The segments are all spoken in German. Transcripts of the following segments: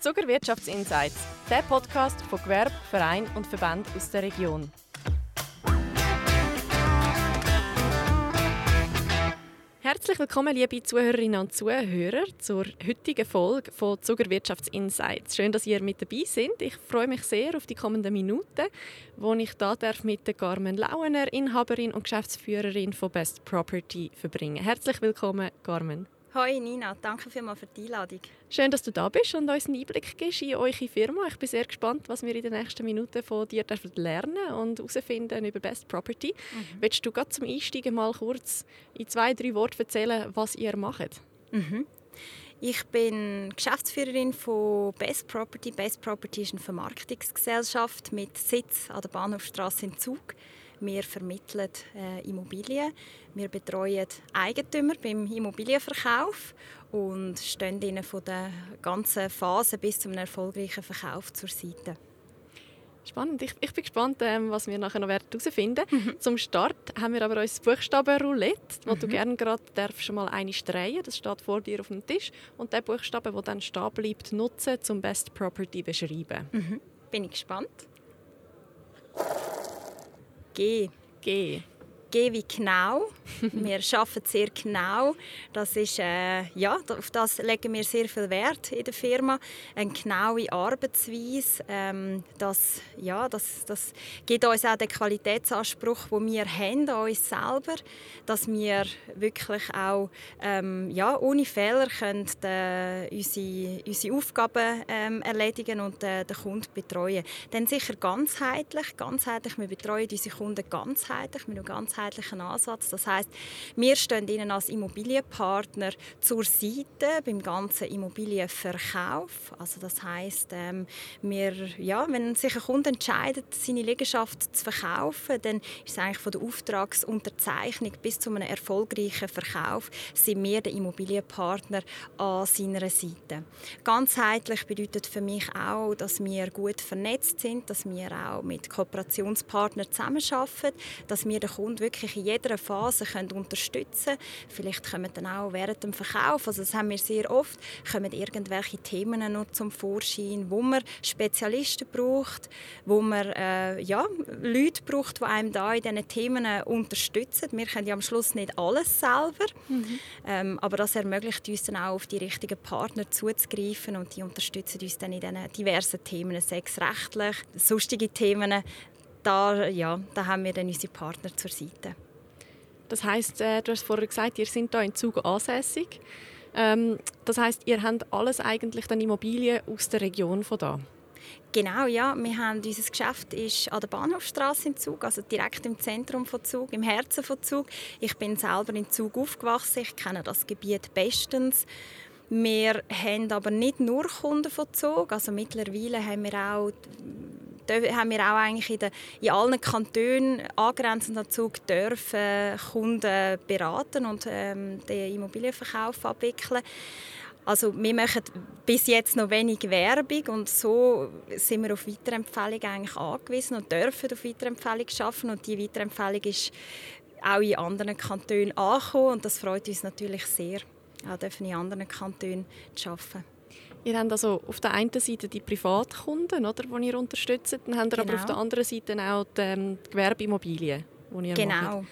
Zuger Wirtschaftsinsights, der Podcast von Gewerbe, Verein und Verband aus der Region. Herzlich willkommen, liebe Zuhörerinnen und Zuhörer, zur heutigen Folge von Zuger Wirtschaftsinsights. Schön, dass ihr mit dabei seid. Ich freue mich sehr auf die kommenden Minuten, wo ich da darf mit der Carmen Lauener, Inhaberin und Geschäftsführerin von Best Property, verbringen. Herzlich willkommen, Carmen. Hoi Nina, danke vielmals für die Einladung. Schön, dass du da bist und uns einen Einblick gibst in eure Firma. Ich bin sehr gespannt, was wir in den nächsten Minuten von dir lernen und herausfinden über Best Property. Mhm. Willst du gerade zum Einsteigen mal kurz in zwei, drei Worten erzählen, was ihr macht? Mhm. Ich bin Geschäftsführerin von Best Property. Best Property ist eine Vermarktungsgesellschaft mit Sitz an der Bahnhofstrasse in Zug. Wir vermitteln äh, Immobilien. Wir betreuen Eigentümer beim Immobilienverkauf und stehen ihnen von der ganzen Phase bis zum erfolgreichen Verkauf zur Seite. Spannend. Ich, ich bin gespannt, ähm, was wir nachher noch herausfinden werden. Mhm. Zum Start haben wir aber unser Buchstabenroulette, wo mhm. du gerne gerade schon mal eine drehen Das steht vor dir auf dem Tisch. Und der Buchstabe, der dann stehen bleibt, nutzen, zum Best Property beschreiben. Mhm. Bin ich gespannt. G. G. G wie genau. wir arbeiten sehr genau. Das ist, äh, ja, auf das legen wir sehr viel Wert in der Firma. Eine genaue Arbeitsweise, ähm, das, ja, das, das gibt uns auch den Qualitätsanspruch, den wir haben an uns selber, dass wir wirklich auch ähm, ja, ohne Fehler können den, unsere, unsere Aufgaben ähm, erledigen und äh, den Kunden betreuen. Dann sicher ganzheitlich, ganzheitlich. Wir betreuen unsere Kunden ganzheitlich, mit einem ganzheitlichen Ansatz. Das heißt, wir stehen Ihnen als Immobilienpartner zur Seite beim ganzen Immobilienverkauf. Also das heißt, ähm, ja, wenn sich ein Kunde entscheidet, seine Liegenschaft zu verkaufen, dann ist es eigentlich von der Auftragsunterzeichnung bis zu einem erfolgreichen Verkauf sind wir der Immobilienpartner an seiner Seite. Ganzheitlich bedeutet für mich auch, dass wir gut vernetzt sind, dass wir auch mit Kooperationspartnern zusammenarbeiten, dass wir den Kunden wirklich in jeder Phase können unterstützen Vielleicht kommen dann auch während dem Verkauf, also das haben wir sehr oft, kommen irgendwelche Themen noch zum Vorschein, wo man Spezialisten braucht, wo man äh, ja, Leute braucht, die einem da in diesen Themen unterstützen. Wir können ja am Schluss nicht alles selber, mhm. ähm, aber das ermöglicht uns dann auch auf die richtigen Partner zuzugreifen und die unterstützen uns dann in diesen diversen Themen, sexrechtlich, sonstige Themen. Da, ja, da haben wir dann unsere Partner zur Seite. Das heißt, äh, du hast vorher gesagt, ihr seid hier in Zug ansässig. Ähm, das heißt, ihr habt alles eigentlich dann Immobilien aus der Region von da. Genau, ja. Wir haben, unser Geschäft ist an der Bahnhofstraße in Zug, also direkt im Zentrum von Zug, im Herzen von Zug. Ich bin selber in Zug aufgewachsen, ich kenne das Gebiet bestens. Wir haben aber nicht nur Kunden von Zug, also mittlerweile haben wir auch haben wir auch eigentlich in, den, in allen Kantonen angrenzend dazu dürfen Kunden beraten und ähm, den Immobilienverkauf abwickeln. Also wir machen bis jetzt noch wenig Werbung und so sind wir auf Weiterempfehlung eigentlich angewiesen und dürfen auf Weiterempfehlung schaffen und die Weiterempfehlung ist auch in anderen Kantonen angekommen und das freut uns natürlich sehr, auch in anderen Kantonen zu arbeiten. Ihr habt also auf der einen Seite die Privatkunden, oder, die ihr unterstützt, dann habt ihr genau. aber auf der anderen Seite auch die, ähm, die Gewerbeimmobilien, die ihr genau. macht.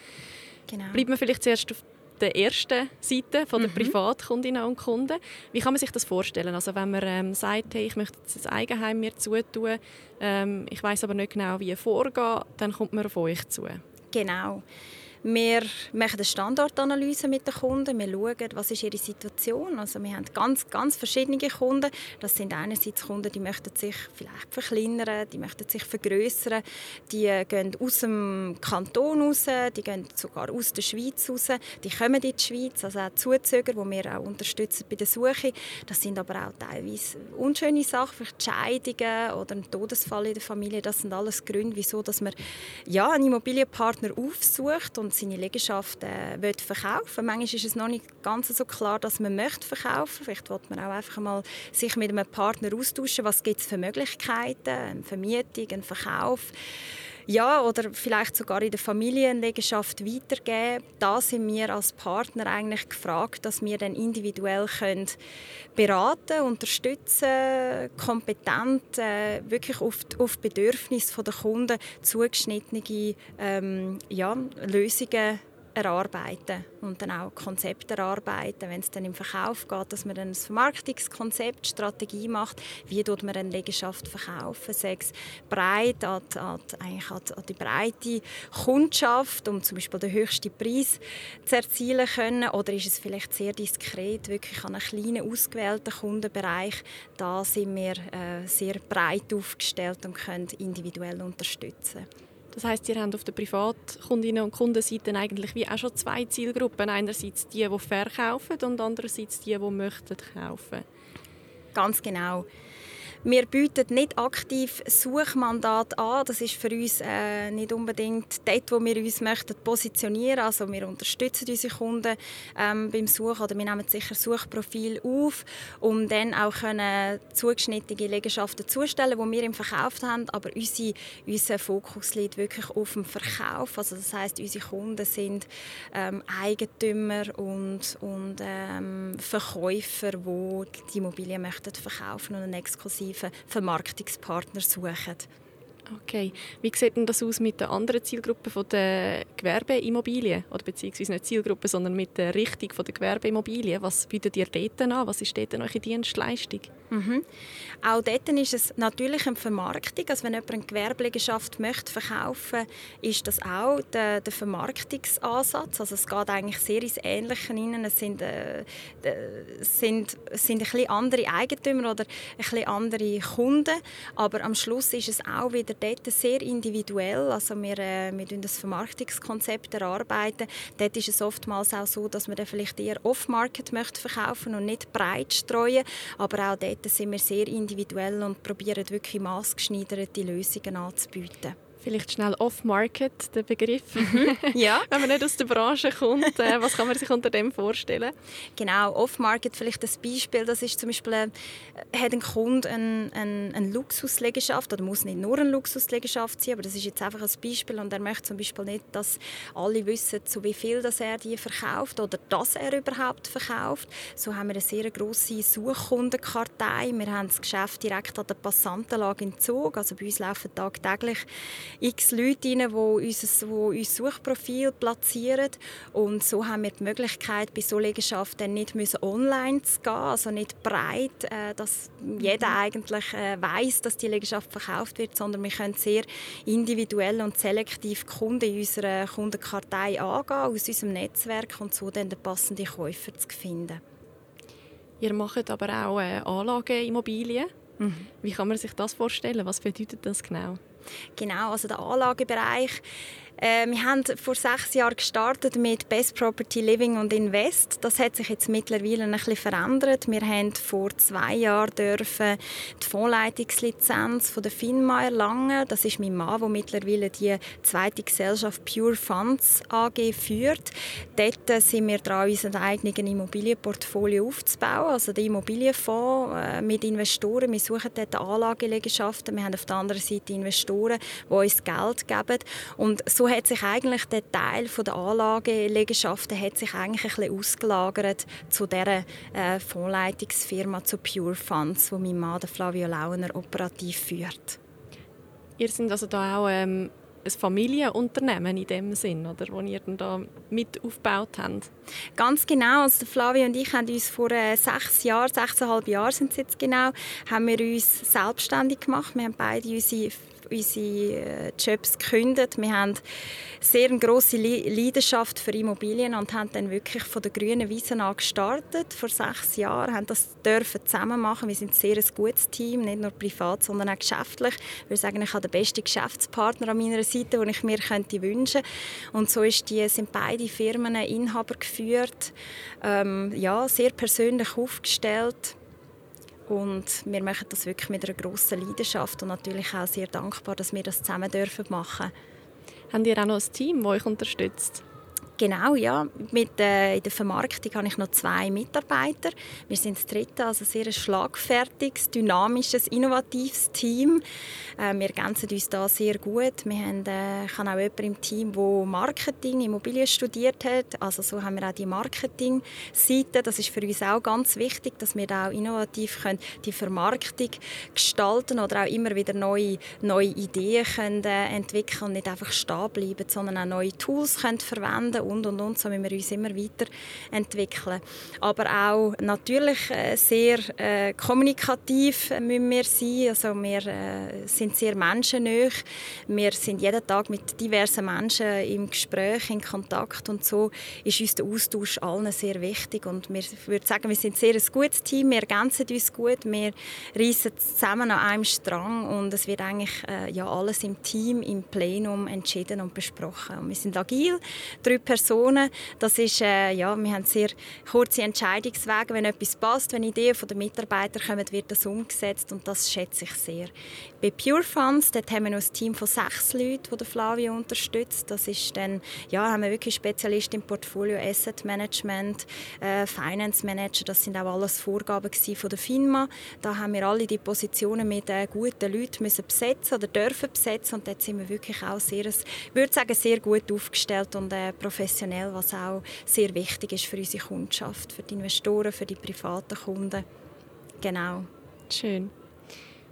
Genau. Bleibt man vielleicht zuerst auf der ersten Seite von der mhm. Privatkundinnen und Kunden. Wie kann man sich das vorstellen? Also wenn man ähm, sagt, hey, ich möchte das Eigenheim mir zutun, ähm, ich weiß aber nicht genau, wie vorgehen, dann kommt man auf euch zu. Genau. Wir machen eine Standortanalyse mit den Kunden. Wir schauen, was ist ihre Situation. Also wir haben ganz, ganz verschiedene Kunden. Das sind einerseits Kunden, die möchten sich vielleicht verkleinern, die möchten sich vergrößern, die gehen aus dem Kanton raus, die gehen sogar aus der Schweiz raus, die kommen in die Schweiz, also auch Zuzüger, die wir auch unterstützen bei der Suche. Das sind aber auch teilweise unschöne Sachen, vielleicht Scheidungen oder ein Todesfall in der Familie. Das sind alles Gründe, wieso dass man ja, einen Immobilienpartner aufsucht und seine Liegenschaft äh, verkaufen. Manchmal ist es noch nicht ganz so klar, dass man möchte verkaufen. Vielleicht will man auch einfach mal sich mit einem Partner austauschen, was gibt es für Möglichkeiten, eine Vermietung, einen Verkauf. Ja, oder vielleicht sogar in der Familienlegenschaft weitergeben. Da sind wir als Partner eigentlich gefragt, dass wir dann individuell können beraten, unterstützen, kompetent, äh, wirklich auf auf Bedürfnisse der Kunden zugeschnittene ähm, ja, Lösungen erarbeiten und dann auch Konzepte erarbeiten, wenn es dann im Verkauf geht, dass man dann ein Vermarktungskonzept, Strategie macht, wie tut man eine Liegenschaft verkaufen, sei es breit an, an, eigentlich an, an die breite Kundschaft, um zum Beispiel den höchsten Preis zu erzielen können, oder ist es vielleicht sehr diskret, wirklich an einen kleinen, ausgewählten Kundenbereich, da sind wir äh, sehr breit aufgestellt und können individuell unterstützen. Das heißt, ihr habt auf der Privatkundinnen und Kundenseite eigentlich wie auch schon zwei Zielgruppen. Einerseits die, die verkaufen und andererseits die, die möchten kaufen. Ganz genau. Wir bieten nicht aktiv Suchmandat an. Das ist für uns äh, nicht unbedingt dort, wo wir uns möchten positionieren. Also wir unterstützen unsere Kunden ähm, beim Suchen oder wir nehmen sicher Suchprofil auf, um dann auch können zugeschnittene Liegenschaften zustellen, die wir im Verkauf haben. Aber unsere, unser Fokus liegt wirklich auf dem Verkauf. Also das heißt, unsere Kunden sind ähm, Eigentümer und, und ähm, Verkäufer, die die Immobilien möchten verkaufen und einen exklusiven attraktiven Vermarktungspartner suchen. Okay. Wie sieht denn das aus mit der anderen Zielgruppe von der Gewerbeimmobilien? Oder beziehungsweise nicht Zielgruppe, sondern mit der Richtung von der Gewerbeimmobilien. Was bietet ihr dort an? Was ist dort eure Dienstleistung? Mhm. Auch dort ist es natürlich eine Vermarktung. Also wenn jemand eine Gewerbeliegenschaft möchte verkaufen ist das auch der, der Vermarktungsansatz. Also es geht eigentlich sehr ins Ähnliche hinein. Es sind, äh, sind, sind ein bisschen andere Eigentümer oder ein bisschen andere Kunden. Aber am Schluss ist es auch wieder dort sehr individuell. Also wir, äh, wir das Vermarktungskonzept erarbeiten. Dort ist es oftmals auch so, dass man vielleicht eher off-market möchte verkaufen und nicht breit streuen. Aber auch dort sind wir sehr individuell und probieren wirklich maßgeschneiderte Lösungen anzubieten. Vielleicht schnell Off-Market, der Begriff. Mhm. ja. Wenn man nicht aus der Branche kommt, äh, was kann man sich unter dem vorstellen? Genau, Off-Market, vielleicht ein Beispiel, das ist zum Beispiel, äh, hat ein Kunde eine, eine, eine Luxusliegenschaft, oder muss nicht nur eine Luxusliegenschaft sein, aber das ist jetzt einfach ein Beispiel und er möchte zum Beispiel nicht, dass alle wissen, zu wie viel dass er die verkauft oder dass er überhaupt verkauft. So haben wir eine sehr grosse Suchkundenkartei. Wir haben das Geschäft direkt an der Passantenlage in Zug, also bei uns laufen tagtäglich x Leute rein, die unser, die unser Suchprofil platzieren. Und so haben wir die Möglichkeit, bei so Liegenschaften nicht müssen online zu gehen, also nicht breit, äh, dass jeder mhm. eigentlich äh, weiß, dass die Liegenschaft verkauft wird, sondern wir können sehr individuell und selektiv Kunden in unserer Kundenkartei angehen, aus unserem Netzwerk und so dann den passenden Käufer zu finden. Ihr macht aber auch äh, Anlageimmobilien. Mhm. Wie kann man sich das vorstellen? Was bedeutet das genau? Genau, also der Anlagebereich äh, wir haben vor sechs Jahren gestartet mit Best Property Living und Invest. Das hat sich jetzt mittlerweile ein bisschen verändert. Wir haben vor zwei Jahren dürfen die Fondsleitungslizenz von der FINMA erlangen. Das ist mein Mann, der mittlerweile die zweite Gesellschaft Pure Funds AG führt. Dort sind wir dran, unser eigenes Immobilienportfolio aufzubauen. Also der Immobilienfonds äh, mit Investoren. Wir suchen dort Anlageliegenschaften. Wir haben auf der anderen Seite Investoren, die uns Geld geben. Und so hat sich eigentlich der Teil der Anlageliegenschaften hat sich eigentlich ein bisschen ausgelagert zu der äh, Fondsleitungsfirma zu Pure Funds, wo mein Mann Flavio Launer operativ führt. Ihr seid also da auch ähm, ein Familienunternehmen in dem Sinn, oder, wo ihr dann da mit aufgebaut habt? Ganz genau. Also Flavio und ich haben uns vor äh, sechs Jahren, sechseinhalb Jahren sind es jetzt genau, haben wir uns selbstständig gemacht. Wir haben beide unsere unsere äh, Jobs gekündigt. Wir haben sehr eine grosse Leidenschaft für Immobilien und haben dann wirklich von der grünen Wiese an gestartet. Vor sechs Jahren haben das dürfen zusammen machen. Wir sind ein sehr gutes Team, nicht nur privat, sondern auch geschäftlich. Ich würde sagen, ich habe den besten Geschäftspartner an meiner Seite, den ich mir könnte wünschen. Und so ist die, sind beide Firmen Inhaber geführt, ähm, ja, sehr persönlich aufgestellt und wir machen das wirklich mit einer grossen Leidenschaft und natürlich auch sehr dankbar, dass wir das zusammen dürfen machen. Habt ihr auch noch ein Team, das euch unterstützt? Genau, ja. Mit, äh, in der Vermarktung habe ich noch zwei Mitarbeiter. Wir sind das dritte, also sehr ein schlagfertiges, dynamisches, innovatives Team. Äh, wir ergänzen uns da sehr gut. Wir haben, äh, ich habe auch jemanden im Team, der Marketing, Immobilien studiert hat. Also so haben wir auch die Marketing-Seite. Das ist für uns auch ganz wichtig, dass wir da auch innovativ können die Vermarktung gestalten oder auch immer wieder neue, neue Ideen können, äh, entwickeln und nicht einfach stehen bleiben, sondern auch neue Tools können verwenden und und und, so müssen wir uns immer weiterentwickeln. Aber auch natürlich äh, sehr äh, kommunikativ müssen wir sein, also wir äh, sind sehr menschennah, wir sind jeden Tag mit diversen Menschen im Gespräch, in Kontakt. Und so ist uns der Austausch allen sehr wichtig. Und wir, würde sagen, wir sind sehr ein gutes Team, wir ergänzen uns gut, wir reissen zusammen an einem Strang. Und es wird eigentlich äh, ja, alles im Team, im Plenum entschieden und besprochen. Und wir sind agil, drei Personen. Das ist, äh, ja, wir haben sehr kurze Entscheidungswege. Wenn etwas passt, wenn Ideen von den Mitarbeitern kommen, wird das umgesetzt und das schätze ich sehr. Bei Pure Funds dort haben wir noch ein Team von sechs Leuten, die Flavio unterstützt. Das ist dann, ja, haben wir wirklich Spezialisten im Portfolio Asset Management, äh, Finance Manager. Das sind auch alles Vorgaben von der FINMA. Da haben wir alle die Positionen mit äh, guten Leuten müssen besetzen oder dürfen besetzen und dort sind wir wirklich auch sehr, ich würde sagen, sehr gut aufgestellt und äh, professionell, was auch sehr wichtig ist für unsere Kundschaft, für die Investoren, für die privaten Kunden. Genau. Schön.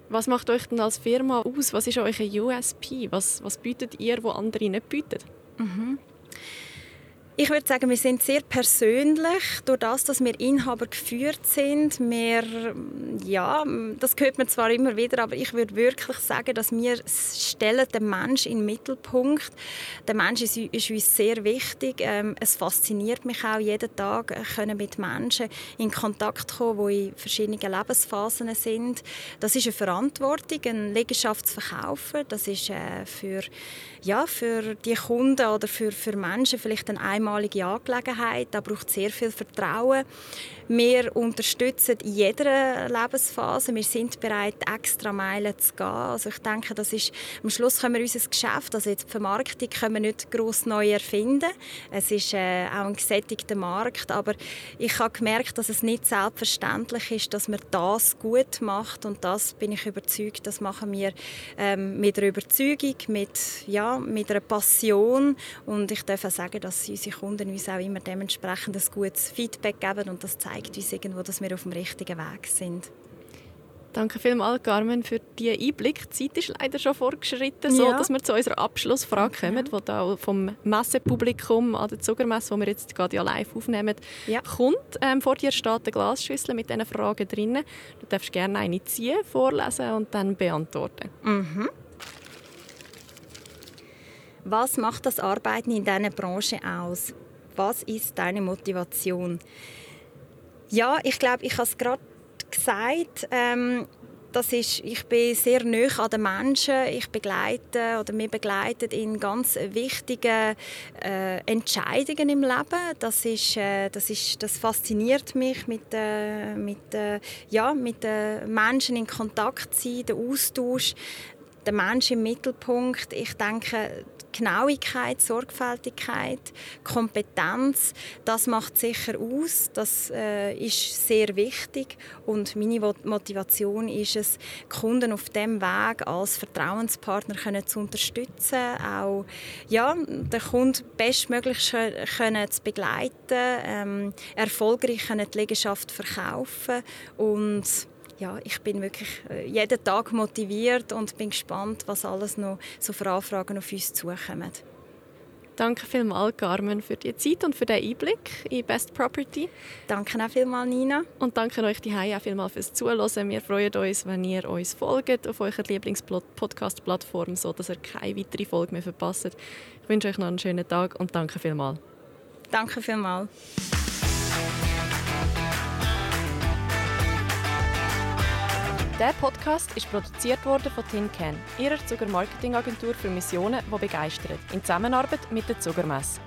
Was macht euch denn als Firma aus? Was ist euer USP? Was, was bietet ihr, wo andere nicht bieten? Mhm. Ich würde sagen, wir sind sehr persönlich. Durch das, dass wir Inhaber geführt sind, wir, ja, das hört man zwar immer wieder, aber ich würde wirklich sagen, dass wir stellen den Mensch in den Mittelpunkt. Der Mensch ist, ist uns sehr wichtig. Ähm, es fasziniert mich auch jeden Tag, äh, können mit Menschen in Kontakt kommen, die in verschiedenen Lebensphasen sind. Das ist eine Verantwortung, zu verkaufen. Das ist äh, für ja, für die Kunden oder für, für Menschen vielleicht eine einmalige Angelegenheit. Da braucht sehr viel Vertrauen. Wir unterstützen in jeder Lebensphase. Wir sind bereit, extra Meilen zu gehen. Also ich denke, das ist, am Schluss können wir unser Geschäft, also jetzt die Vermarktung, können wir nicht gross neu erfinden. Es ist äh, auch ein gesättigter Markt, aber ich habe gemerkt, dass es nicht selbstverständlich ist, dass man das gut macht und das bin ich überzeugt, das machen wir ähm, mit einer Überzeugung, mit, ja, mit einer Passion und ich darf auch sagen, dass unsere Kunden uns auch immer dementsprechend ein gutes Feedback geben und das zeigt uns irgendwo, dass wir auf dem richtigen Weg sind. Danke vielmals, Carmen, für diesen Einblick. Die Zeit ist leider schon vorgeschritten, so dass wir zu unserer Abschlussfrage kommen, die da vom Messepublikum an der Zuckermesse, die wir jetzt gerade ja live aufnehmen, ja. kommt. Ähm, vor dir steht eine Glasschüssel mit diesen Fragen drin. Du darfst gerne eine ziehen, vorlesen und dann beantworten. Mhm. Was macht das Arbeiten in deiner Branche aus? Was ist deine Motivation? Ja, ich glaube, ich habe es gerade gesagt. Ähm, das ist, ich bin sehr nah an den Menschen. Ich begleite oder wir begleiten in ganz wichtigen äh, Entscheidungen im Leben. Das, ist, äh, das, ist, das fasziniert mich, mit, äh, mit, äh, ja, mit den Menschen in Kontakt zu sein, der Austausch, der Mensch im Mittelpunkt. Ich denke, Genauigkeit, Sorgfältigkeit, Kompetenz, das macht sicher aus. Das äh, ist sehr wichtig und meine Motivation ist es, Kunden auf dem Weg als Vertrauenspartner können zu unterstützen, auch ja, den Kunden bestmöglich können zu begleiten, ähm, erfolgreich können die Liegenschaft verkaufen und ja, ich bin wirklich äh, jeden Tag motiviert und bin gespannt, was alles noch so für Anfragen auf uns zukommen. Danke vielmals, Carmen, für die Zeit und für den Einblick in Best Property. Danke auch vielmals, Nina. Und danke euch die auch vielmals fürs Zuhören. Wir freuen uns, wenn ihr uns folgt auf eurer Lieblings-Podcast-Plattform, sodass ihr keine weitere Folge mehr verpasst. Ich wünsche euch noch einen schönen Tag und danke vielmals. Danke vielmals. Der Podcast ist produziert worden von TinCan, ihrer Zucker Marketingagentur für Missionen, die begeistert, in Zusammenarbeit mit der Zuckermesse.